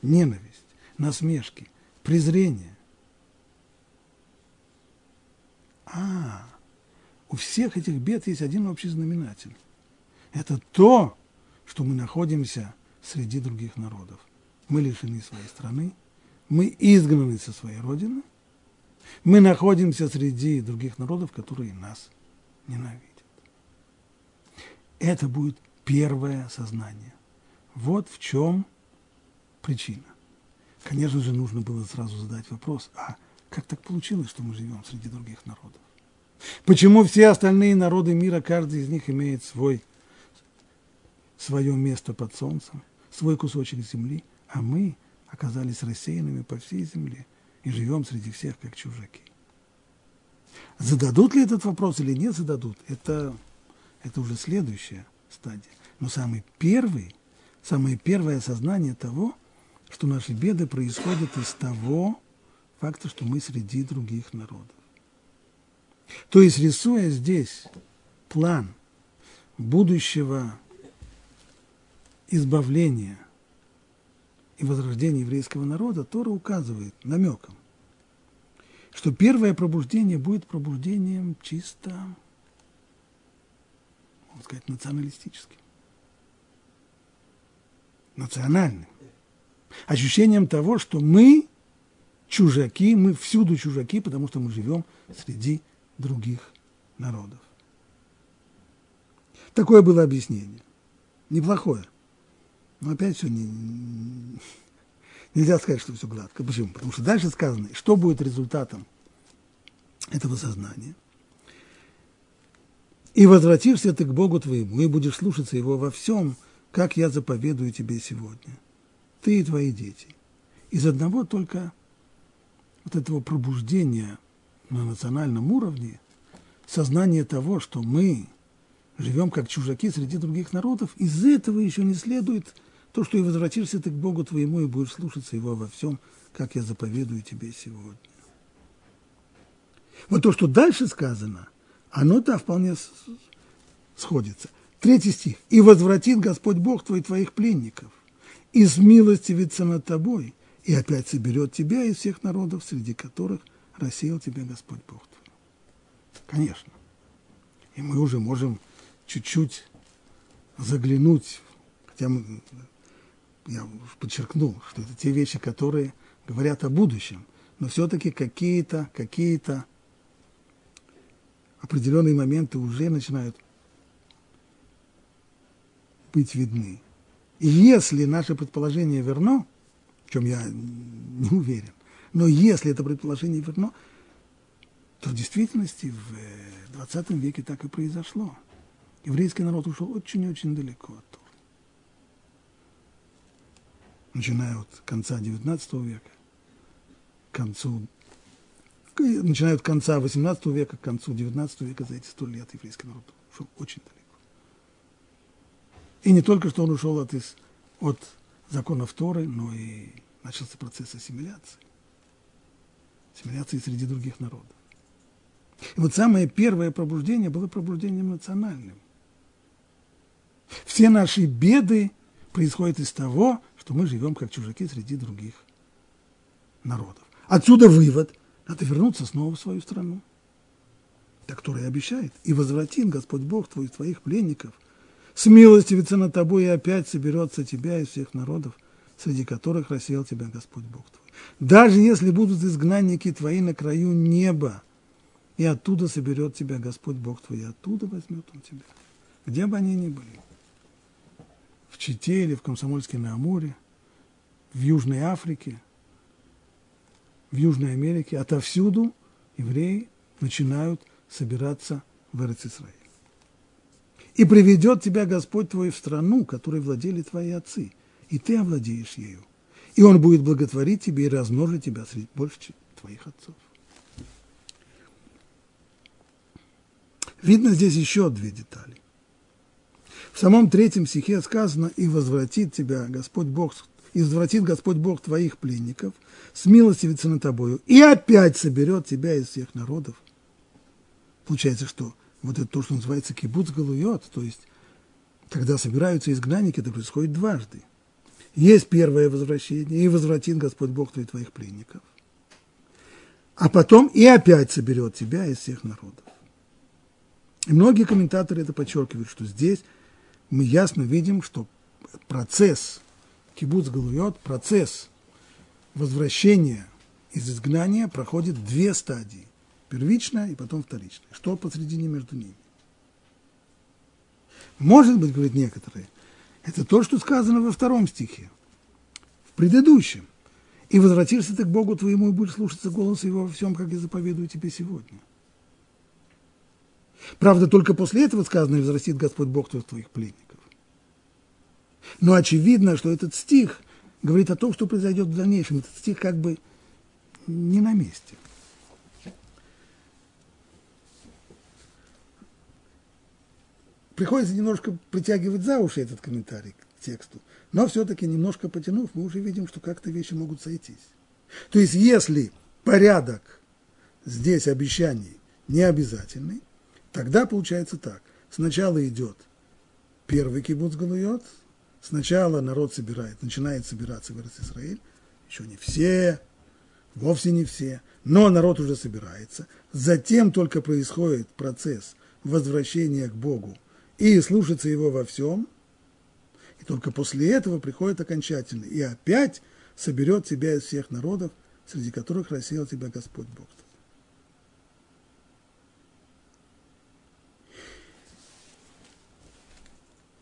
ненависть, насмешки, презрение. А, у всех этих бед есть один общий знаменатель. Это то, что мы находимся среди других народов. Мы лишены своей страны, мы изгнаны со своей родины, мы находимся среди других народов, которые нас ненавидят. Это будет первое сознание. Вот в чем причина. Конечно же, нужно было сразу задать вопрос, а как так получилось, что мы живем среди других народов? Почему все остальные народы мира, каждый из них имеет свой, свое место под солнцем, свой кусочек земли, а мы оказались рассеянными по всей земле и живем среди всех как чужаки? Зададут ли этот вопрос или не зададут, это, это уже следующая стадия. Но самый первый, самое первое осознание того, что наши беды происходят из того факта, что мы среди других народов. То есть, рисуя здесь план будущего избавления и возрождения еврейского народа, Тора указывает намеком, что первое пробуждение будет пробуждением чисто, можно сказать, националистическим, национальным. Ощущением того, что мы чужаки, мы всюду чужаки, потому что мы живем среди других народов. Такое было объяснение. Неплохое. Но опять все не, нельзя сказать, что все гладко. Почему? Потому что дальше сказано, что будет результатом этого сознания. И возвратишься ты к Богу твоему, и будешь слушаться Его во всем, как я заповедую тебе сегодня. Ты и твои дети. Из одного только вот этого пробуждения на национальном уровне сознание того, что мы живем как чужаки среди других народов, из этого еще не следует то, что и возвратишься ты к Богу твоему и будешь слушаться Его во всем, как я заповедую тебе сегодня. Вот то, что дальше сказано, оно да, вполне сходится. Третий стих. «И возвратит Господь Бог твой твоих пленников, и смилостивится над тобой, и опять соберет тебя из всех народов, среди которых рассеял тебя Господь Бог твой». Конечно. И мы уже можем чуть-чуть заглянуть, хотя мы, я подчеркнул, что это те вещи, которые говорят о будущем, но все-таки какие-то какие определенные моменты уже начинают быть видны. И если наше предположение верно, в чем я не уверен, но если это предположение верно, то в действительности в 20 веке так и произошло. Еврейский народ ушел очень-очень далеко от. Начиная от конца 19 века, к концу, начиная от конца 18 века к концу 19 века, за эти сто лет еврейский народ ушел очень далеко. И не только что он ушел от, из, от законов Торы, но и начался процесс ассимиляции. Ассимиляции среди других народов. И вот самое первое пробуждение было пробуждением национальным. Все наши беды происходят из того, что мы живем как чужаки среди других народов. Отсюда вывод – надо вернуться снова в свою страну, которая обещает. И возвратит Господь Бог твой, твоих пленников, смилостивится над тобой и опять соберется тебя из всех народов, среди которых рассеял тебя Господь Бог твой. Даже если будут изгнанники твои на краю неба, и оттуда соберет тебя Господь Бог твой, и оттуда возьмет Он тебя, где бы они ни были. В Чите или в Комсомольске на Амуре, в Южной Африке, в Южной Америке, отовсюду евреи начинают собираться в Эрцисраиль. И приведет тебя Господь твой в страну, которой владели твои отцы, и ты овладеешь ею. И Он будет благотворить тебе и размножить тебя среди больше твоих отцов. Видно здесь еще две детали. В самом третьем стихе сказано, и возвратит тебя Господь Бог, и возвратит Господь Бог твоих пленников, смилостивится над тобою, и опять соберет тебя из всех народов. Получается, что вот это то, что называется кибуц галуйот, то есть когда собираются изгнанники, это происходит дважды. Есть первое возвращение, и возвратит Господь Бог твоих, твоих пленников. А потом и опять соберет тебя из всех народов. И многие комментаторы это подчеркивают, что здесь мы ясно видим, что процесс кибуц галует, процесс возвращение из изгнания проходит две стадии. Первичная и потом вторичная. Что посредине между ними? Может быть, говорят некоторые, это то, что сказано во втором стихе, в предыдущем. И возвратишься ты к Богу твоему и будешь слушаться голоса Его во всем, как я заповедую тебе сегодня. Правда, только после этого сказано, и возрастит Господь Бог твоих пленников. Но очевидно, что этот стих говорит о том, что произойдет в дальнейшем. Этот стих как бы не на месте. Приходится немножко притягивать за уши этот комментарий к тексту, но все-таки немножко потянув, мы уже видим, что как-то вещи могут сойтись. То есть, если порядок здесь обещаний не обязательный, тогда получается так. Сначала идет первый кибуц Галуйот, сначала народ собирает, начинает собираться в Израиль, еще не все, вовсе не все, но народ уже собирается. Затем только происходит процесс возвращения к Богу и слушаться Его во всем. И только после этого приходит окончательно. И опять соберет тебя из всех народов, среди которых рассеял тебя Господь Бог.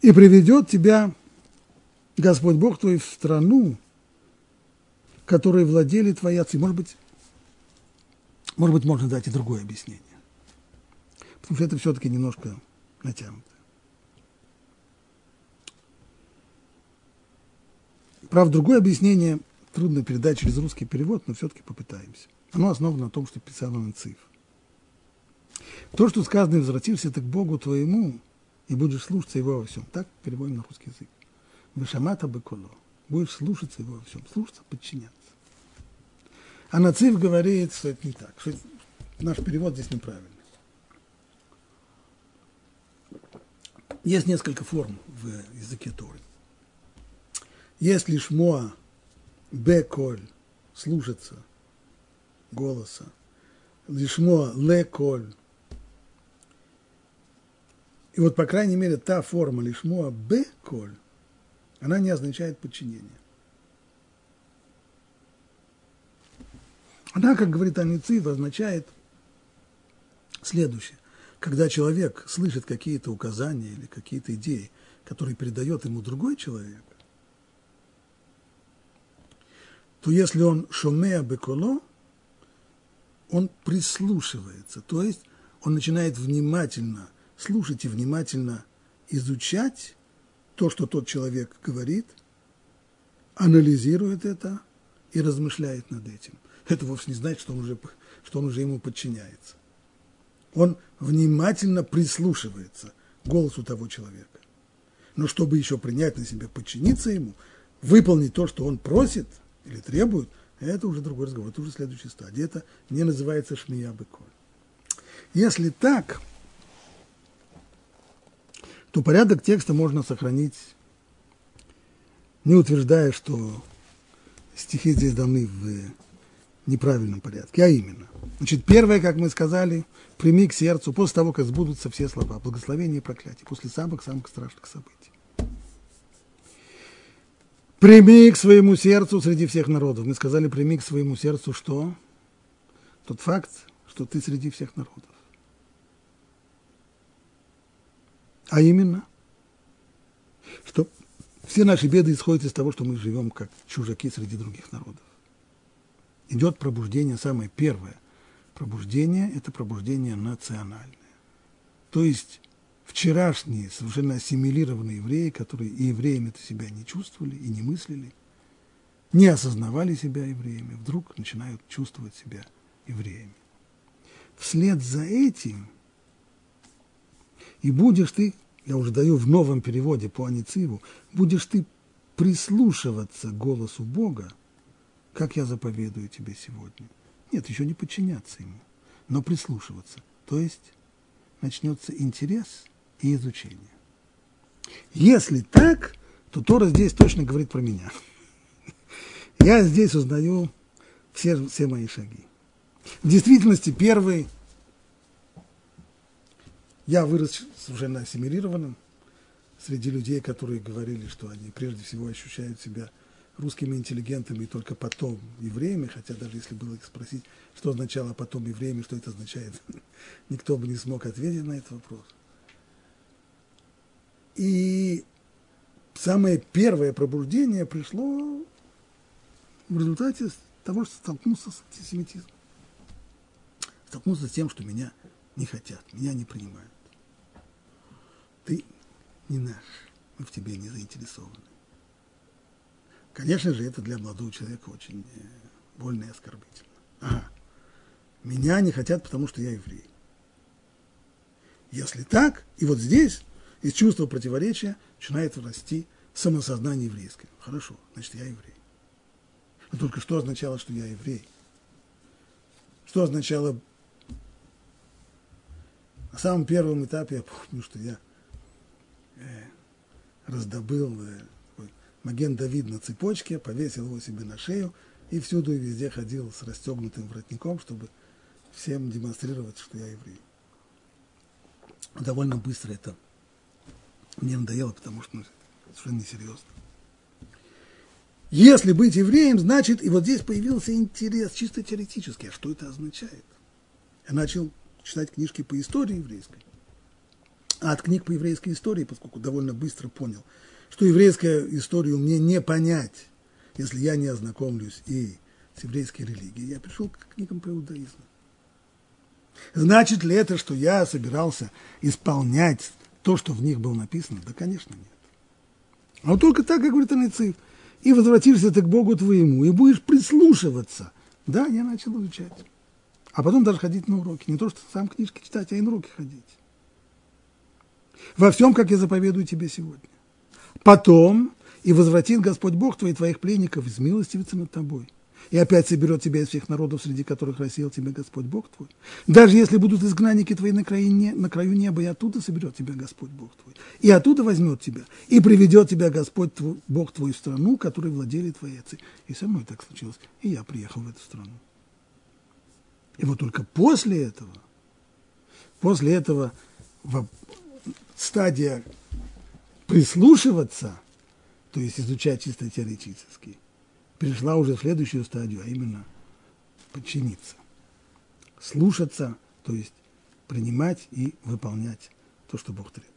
И приведет тебя Господь Бог твой в страну, которой владели твои отцы. Может быть, может быть, можно дать и другое объяснение. Потому что это все-таки немножко натянуто. Правда, другое объяснение трудно передать через русский перевод, но все-таки попытаемся. Оно основано на том, что писал Нацив. То, что сказано, возвратишься ты к Богу твоему, и будешь слушаться Его во всем. Так переводим на русский язык. Вышамата быколо. Будешь слушаться Его во всем. Слушаться, подчиняться. А Нацив говорит, что это не так, что наш перевод здесь неправильный. Есть несколько форм в языке Торы. Если шмоа беколь слушаться голоса, лишмоа леколь. И вот, по крайней мере, та форма лишмоа беколь, она не означает подчинение. Она, как говорит Аницив, означает следующее. Когда человек слышит какие-то указания или какие-то идеи, которые передает ему другой человек, то если он шумея беколо, он прислушивается, то есть он начинает внимательно слушать и внимательно изучать то, что тот человек говорит, анализирует это и размышляет над этим. Это вовсе не значит, что он уже, что он уже ему подчиняется. Он внимательно прислушивается к голосу того человека. Но чтобы еще принять на себя, подчиниться ему, выполнить то, что он просит – или требуют, это уже другой разговор, это уже следующая стадия. Это не называется шмия быколь. Если так, то порядок текста можно сохранить, не утверждая, что стихи здесь даны в неправильном порядке, а именно. Значит, первое, как мы сказали, прими к сердцу после того, как сбудутся все слова, благословения и проклятия, после самых-самых страшных событий. Прими к своему сердцу среди всех народов. Мы сказали, прими к своему сердцу что? Тот факт, что ты среди всех народов. А именно, что все наши беды исходят из того, что мы живем как чужаки среди других народов. Идет пробуждение, самое первое. Пробуждение – это пробуждение национальное. То есть вчерашние совершенно ассимилированные евреи, которые и евреями-то себя не чувствовали и не мыслили, не осознавали себя евреями, вдруг начинают чувствовать себя евреями. Вслед за этим и будешь ты, я уже даю в новом переводе по Анициву, будешь ты прислушиваться голосу Бога, как я заповедую тебе сегодня. Нет, еще не подчиняться ему, но прислушиваться. То есть начнется интерес – и изучения. Если так, то Тора здесь точно говорит про меня. Я здесь узнаю все, все мои шаги. В действительности первый я вырос совершенно ассимилированным среди людей, которые говорили, что они прежде всего ощущают себя русскими интеллигентами и только потом евреями, хотя даже если было их спросить, что означало потом евреями, что это означает, никто бы не смог ответить на этот вопрос. И самое первое пробуждение пришло в результате того, что столкнулся с антисемитизмом. Столкнулся с тем, что меня не хотят, меня не принимают. Ты не наш, мы в тебе не заинтересованы. Конечно же, это для молодого человека очень э, больно и оскорбительно. Ага. Меня не хотят, потому что я еврей. Если так, и вот здесь из чувства противоречия начинает расти самосознание еврейское. Хорошо, значит, я еврей. Но только что означало, что я еврей? Что означало на самом первом этапе, я помню, что я э, раздобыл э, Маген Давид на цепочке, повесил его себе на шею и всюду и везде ходил с расстегнутым воротником, чтобы всем демонстрировать, что я еврей. Довольно быстро это мне надоело, потому что ну, совершенно несерьезно. Если быть евреем, значит, и вот здесь появился интерес чисто теоретический. А что это означает? Я начал читать книжки по истории еврейской. А от книг по еврейской истории, поскольку довольно быстро понял, что еврейскую историю мне не понять, если я не ознакомлюсь и с еврейской религией, я пришел к книгам по иудаизму. Значит ли это, что я собирался исполнять то, что в них было написано? Да, конечно, нет. А вот только так, как говорит Аницив, и возвратишься ты к Богу твоему, и будешь прислушиваться. Да, я начал изучать. А потом даже ходить на уроки. Не то, что сам книжки читать, а и на уроки ходить. Во всем, как я заповедую тебе сегодня. Потом и возвратит Господь Бог твоих твоих пленников из милостивицы над тобой. И опять соберет тебя из всех народов, среди которых рассеял тебя Господь Бог твой. Даже если будут изгнанники твои на краю, не, на краю неба, и оттуда соберет тебя Господь Бог твой. И оттуда возьмет тебя, и приведет тебя Господь твой, Бог твой в страну, которой владели твои отцы. И со мной так случилось. И я приехал в эту страну. И вот только после этого, после этого стадия прислушиваться, то есть изучать чисто теоретически, перешла уже в следующую стадию, а именно подчиниться. Слушаться, то есть принимать и выполнять то, что Бог требует.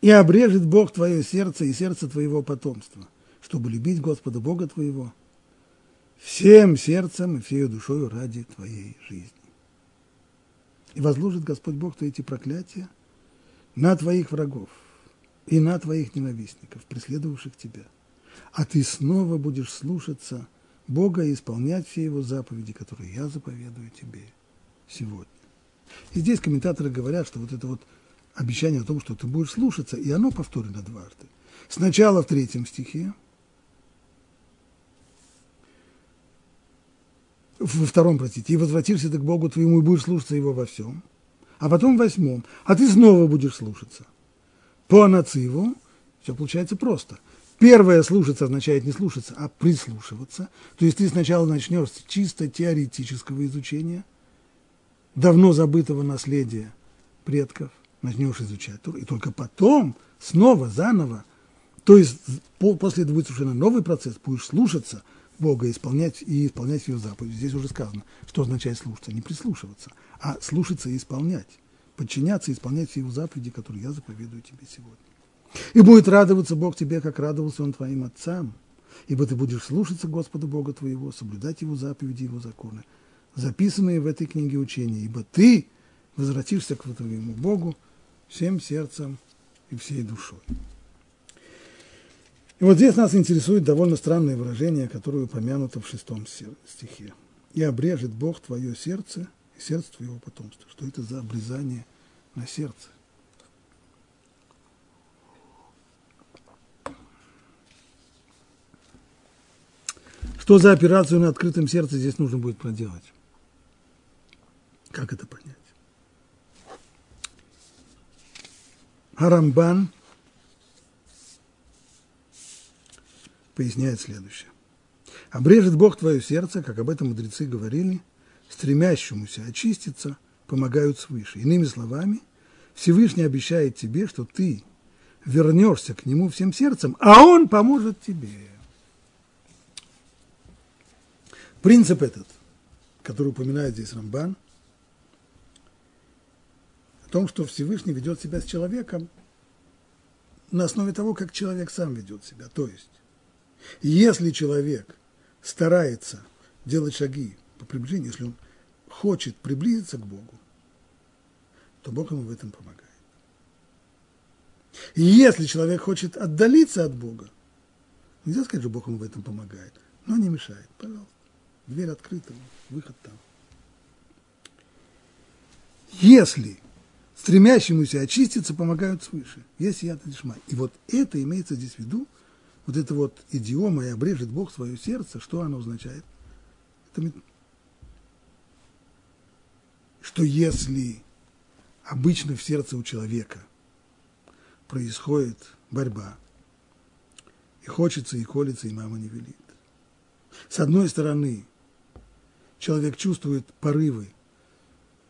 И обрежет Бог твое сердце и сердце твоего потомства, чтобы любить Господа Бога твоего всем сердцем и всей душою ради твоей жизни. И возложит Господь Бог твои эти проклятия на твоих врагов и на твоих ненавистников, преследовавших тебя. А ты снова будешь слушаться Бога и исполнять все его заповеди, которые я заповедую тебе сегодня. И здесь комментаторы говорят, что вот это вот обещание о том, что ты будешь слушаться, и оно повторено дважды. Сначала в третьем стихе, во втором, простите, и возвратишься ты к Богу твоему и будешь слушаться Его во всем, а потом в восьмом, а ты снова будешь слушаться. По анациву все получается просто. Первое слушаться означает не слушаться, а прислушиваться. То есть ты сначала начнешь с чисто теоретического изучения, давно забытого наследия предков, начнешь изучать, и только потом снова, заново, то есть после этого будет совершенно новый процесс, будешь слушаться – Бога исполнять и исполнять ее заповеди. Здесь уже сказано, что означает слушаться, не прислушиваться, а слушаться и исполнять, подчиняться и исполнять его заповеди, которые я заповедую тебе сегодня. И будет радоваться Бог тебе, как радовался Он твоим отцам, ибо ты будешь слушаться Господа Бога твоего, соблюдать Его заповеди, Его законы, записанные в этой книге учения, ибо ты возвратишься к твоему Богу всем сердцем и всей душой. И вот здесь нас интересует довольно странное выражение, которое упомянуто в шестом стихе. «И обрежет Бог твое сердце и сердце твоего потомства». Что это за обрезание на сердце? Что за операцию на открытом сердце здесь нужно будет проделать? Как это понять? Харамбан – поясняет следующее. «Обрежет Бог твое сердце, как об этом мудрецы говорили, стремящемуся очиститься, помогают свыше. Иными словами, Всевышний обещает тебе, что ты вернешься к нему всем сердцем, а он поможет тебе. Принцип этот, который упоминает здесь Рамбан, о том, что Всевышний ведет себя с человеком на основе того, как человек сам ведет себя. То есть, если человек старается делать шаги по приближению, если он хочет приблизиться к Богу, то Бог ему в этом помогает. И если человек хочет отдалиться от Бога, нельзя сказать, что Бог ему в этом помогает, но не мешает. Пожалуйста, дверь открыта, выход там. Если стремящемуся очиститься помогают свыше. Есть яд лишма. И вот это имеется здесь в виду, вот это вот идиома «и обрежет Бог свое сердце», что оно означает? Это, что если обычно в сердце у человека происходит борьба, и хочется, и колется, и мама не велит. С одной стороны, человек чувствует порывы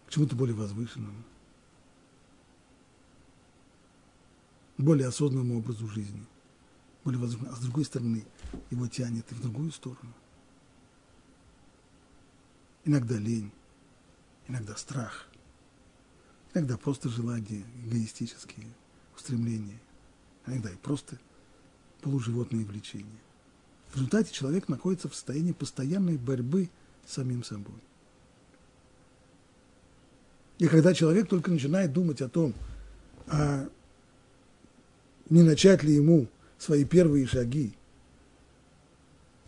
к чему-то более возвышенному, более осознанному образу жизни, более возвышенному, а с другой стороны, его тянет и в другую сторону. Иногда лень, иногда страх, иногда просто желания эгоистические – устремления, иногда и просто полуживотные влечения. В результате человек находится в состоянии постоянной борьбы с самим собой. И когда человек только начинает думать о том, а не начать ли ему свои первые шаги,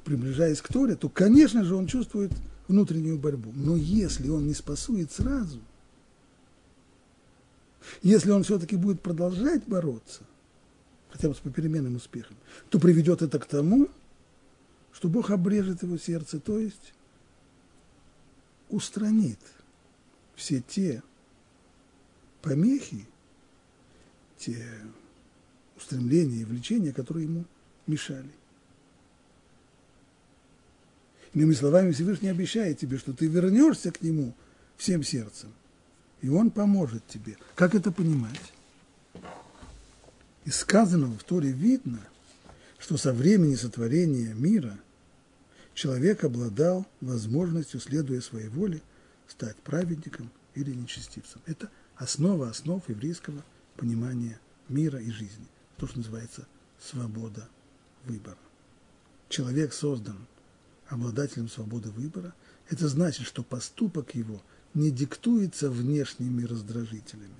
приближаясь к Торе, то, конечно же, он чувствует внутреннюю борьбу. Но если он не спасует сразу – если он все-таки будет продолжать бороться, хотя бы с попеременным успехом, то приведет это к тому, что Бог обрежет его сердце, то есть устранит все те помехи, те устремления и влечения, которые ему мешали. Иными словами, Всевышний обещает тебе, что ты вернешься к нему всем сердцем и Он поможет тебе. Как это понимать? Из сказанного в Торе видно, что со времени сотворения мира человек обладал возможностью, следуя своей воле, стать праведником или нечестивцем. Это основа основ еврейского понимания мира и жизни. То, что называется свобода выбора. Человек создан обладателем свободы выбора. Это значит, что поступок его – не диктуется внешними раздражителями,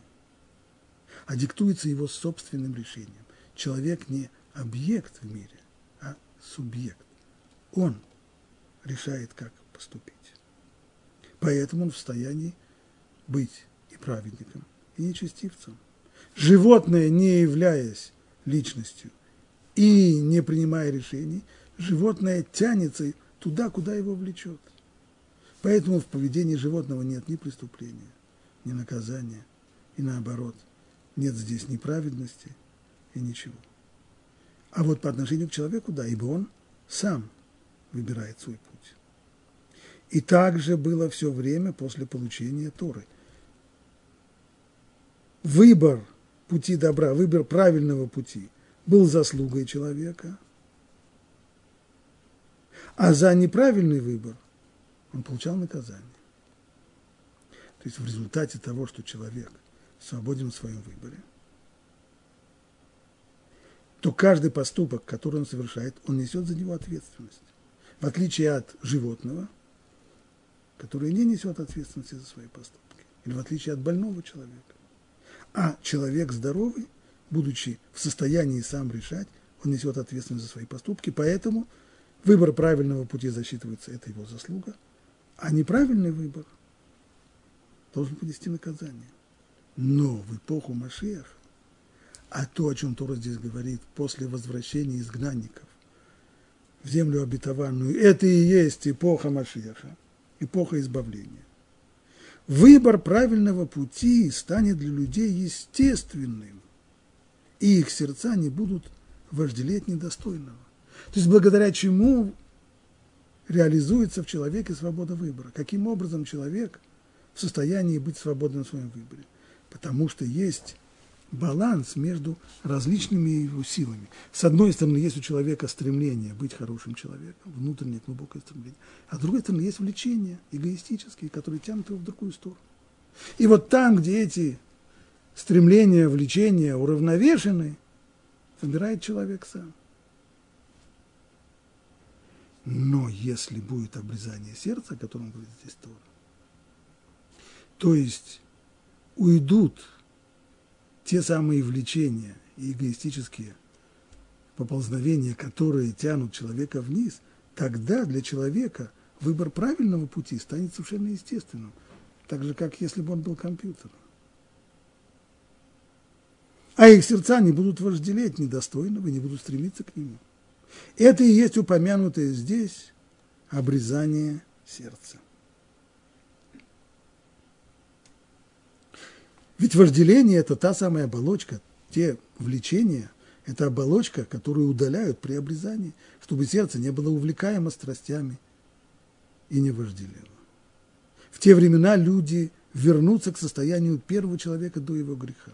а диктуется его собственным решением. Человек не объект в мире, а субъект. Он решает, как поступить. Поэтому он в состоянии быть и праведником, и нечестивцем. Животное, не являясь личностью и не принимая решений, животное тянется туда, куда его влечет. Поэтому в поведении животного нет ни преступления, ни наказания, и наоборот, нет здесь ни праведности и ничего. А вот по отношению к человеку, да, ибо он сам выбирает свой путь. И так же было все время после получения Торы. Выбор пути добра, выбор правильного пути был заслугой человека, а за неправильный выбор он получал наказание. То есть в результате того, что человек свободен в своем выборе, то каждый поступок, который он совершает, он несет за него ответственность. В отличие от животного, которое не несет ответственности за свои поступки. Или в отличие от больного человека. А человек здоровый, будучи в состоянии сам решать, он несет ответственность за свои поступки, поэтому выбор правильного пути засчитывается, это его заслуга – а неправильный выбор должен понести наказание. Но в эпоху Машех, а то, о чем Тора здесь говорит, после возвращения изгнанников в землю обетованную, это и есть эпоха Машеха, эпоха избавления. Выбор правильного пути станет для людей естественным, и их сердца не будут вожделеть недостойного. То есть благодаря чему реализуется в человеке свобода выбора. Каким образом человек в состоянии быть свободным в своем выборе? Потому что есть баланс между различными его силами. С одной стороны, есть у человека стремление быть хорошим человеком, внутреннее глубокое стремление, а с другой стороны, есть влечения эгоистические, которые тянут его в другую сторону. И вот там, где эти стремления, влечения уравновешены, выбирает человек сам. Но если будет обрезание сердца, о котором говорит здесь Тора, то есть уйдут те самые влечения и эгоистические поползновения, которые тянут человека вниз, тогда для человека выбор правильного пути станет совершенно естественным, так же, как если бы он был компьютером. А их сердца не будут вожделеть недостойного, не будут стремиться к нему. Это и есть упомянутое здесь обрезание сердца. Ведь вожделение – это та самая оболочка, те влечения – это оболочка, которую удаляют при обрезании, чтобы сердце не было увлекаемо страстями и не вожделело. В те времена люди вернутся к состоянию первого человека до его греха,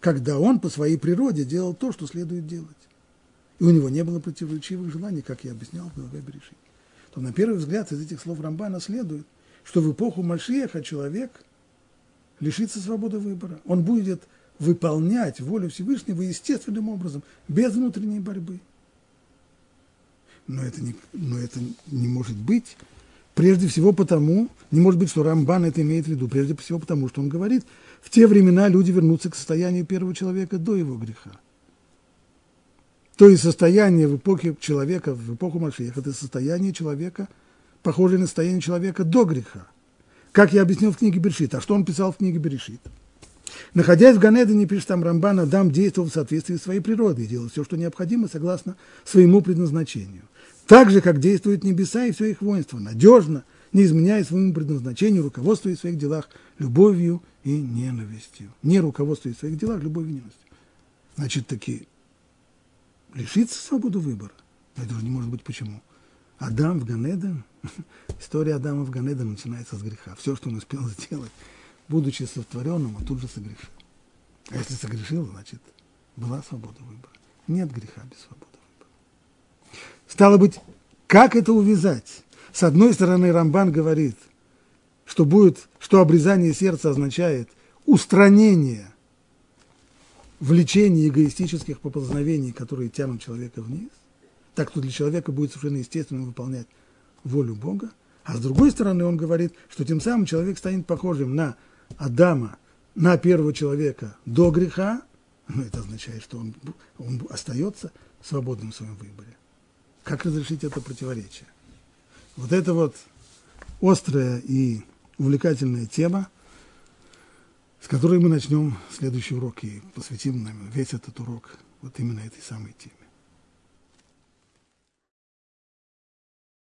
когда он по своей природе делал то, что следует делать. И у него не было противоречивых желаний, как я объяснял в главе Берешит. То на первый взгляд из этих слов Рамбана следует, что в эпоху Машеха человек – лишится свободы выбора. Он будет выполнять волю Всевышнего естественным образом, без внутренней борьбы. Но это не, но это не может быть. Прежде всего потому, не может быть, что Рамбан это имеет в виду, прежде всего потому, что он говорит, в те времена люди вернутся к состоянию первого человека до его греха. То есть состояние в эпохе человека, в эпоху Машеха, это состояние человека, похожее на состояние человека до греха. Как я объяснил в книге Берешит. А что он писал в книге Берешит? Находясь в Ганедане, пишет там Рамбан, Адам действовал в соответствии с своей природой делал все, что необходимо, согласно своему предназначению. Так же, как действуют небеса и все их воинство, надежно, не изменяя своему предназначению, руководствуясь в своих делах любовью и ненавистью. Не руководствуясь в своих делах любовью и ненавистью. Значит, таки лишиться свободы выбора. Это уже не может быть почему. Адам в Ганеден, история Адама в Ганеден начинается с греха. Все, что он успел сделать, будучи сотворенным, он тут же согрешил. А если согрешил, значит, была свобода выбора. Нет греха без свободы выбора. Стало быть, как это увязать? С одной стороны, Рамбан говорит, что будет, что обрезание сердца означает устранение влечений эгоистических поползновений, которые тянут человека вниз так что для человека будет совершенно естественно выполнять волю Бога. А с другой стороны, он говорит, что тем самым человек станет похожим на Адама, на первого человека до греха. Ну, это означает, что он, он остается свободным в своем выборе. Как разрешить это противоречие? Вот это вот острая и увлекательная тема, с которой мы начнем следующий урок и посвятим нам весь этот урок вот именно этой самой теме.